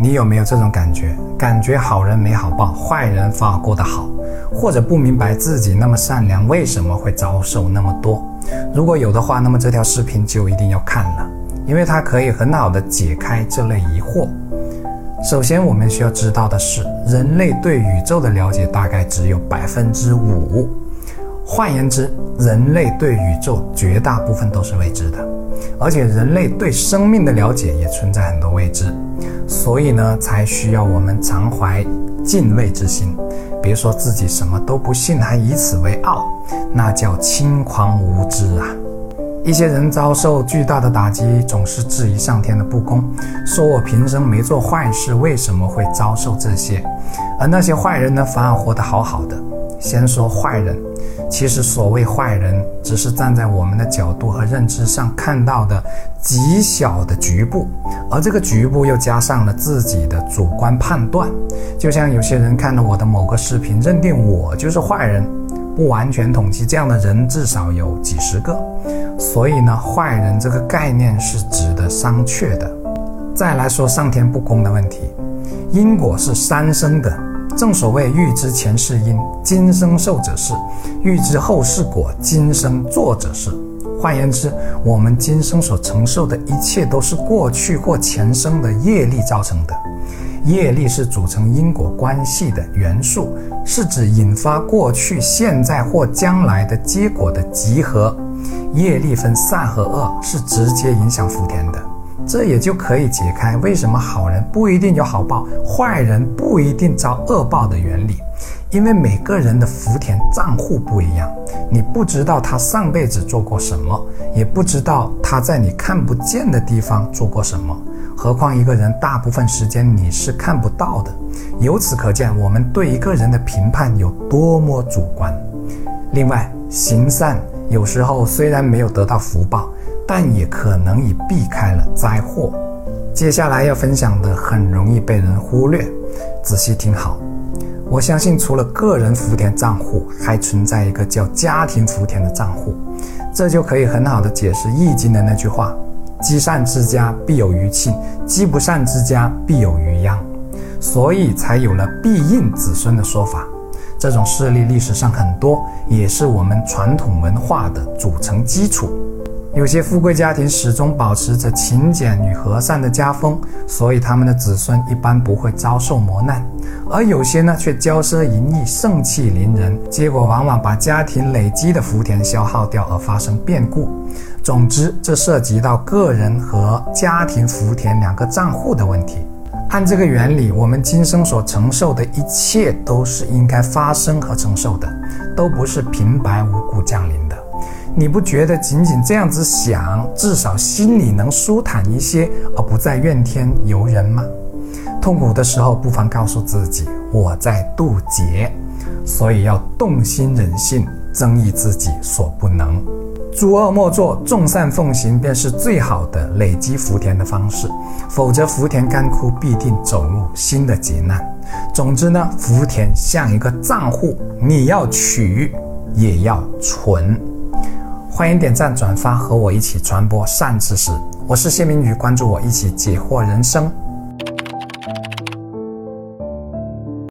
你有没有这种感觉？感觉好人没好报，坏人反而过得好，或者不明白自己那么善良为什么会遭受那么多？如果有的话，那么这条视频就一定要看了，因为它可以很好的解开这类疑惑。首先，我们需要知道的是，人类对宇宙的了解大概只有百分之五。换言之，人类对宇宙绝大部分都是未知的，而且人类对生命的了解也存在很多未知，所以呢，才需要我们常怀敬畏之心。别说自己什么都不信，还以此为傲，那叫轻狂无知啊！一些人遭受巨大的打击，总是质疑上天的不公，说我平生没做坏事，为什么会遭受这些？而那些坏人呢，反而活得好好的。先说坏人，其实所谓坏人，只是站在我们的角度和认知上看到的极小的局部，而这个局部又加上了自己的主观判断。就像有些人看了我的某个视频，认定我就是坏人。不完全统计，这样的人至少有几十个。所以呢，坏人这个概念是值得商榷的。再来说上天不公的问题，因果是三生的。正所谓欲知前世因，今生受者是；欲知后世果，今生做者是。换言之，我们今生所承受的一切，都是过去或前生的业力造成的。业力是组成因果关系的元素，是指引发过去、现在或将来的结果的集合。业力分善和恶，是直接影响福田的。这也就可以解开为什么好人不一定有好报，坏人不一定遭恶报的原理。因为每个人的福田账户不一样，你不知道他上辈子做过什么，也不知道他在你看不见的地方做过什么。何况一个人大部分时间你是看不到的，由此可见我们对一个人的评判有多么主观。另外，行善有时候虽然没有得到福报，但也可能已避开了灾祸。接下来要分享的很容易被人忽略，仔细听好。我相信除了个人福田账户，还存在一个叫家庭福田的账户，这就可以很好的解释《易经》的那句话。积善之家必有余庆，积不善之家必有余殃，所以才有了必应子孙的说法。这种事例历史上很多，也是我们传统文化的组成基础。有些富贵家庭始终保持着勤俭与和善的家风，所以他们的子孙一般不会遭受磨难；而有些呢，却骄奢淫逸、盛气凌人，结果往往把家庭累积的福田消耗掉，而发生变故。总之，这涉及到个人和家庭福田两个账户的问题。按这个原理，我们今生所承受的一切，都是应该发生和承受的，都不是平白无故降临的。你不觉得仅仅这样子想，至少心里能舒坦一些，而不再怨天尤人吗？痛苦的时候，不妨告诉自己，我在渡劫，所以要动心忍性，增益自己所不能。诸恶莫作，众善奉行，便是最好的累积福田的方式。否则，福田干枯，必定走入新的劫难。总之呢，福田像一个账户，你要取，也要存。欢迎点赞转发，和我一起传播善知识。我是谢明宇，关注我，一起解惑人生。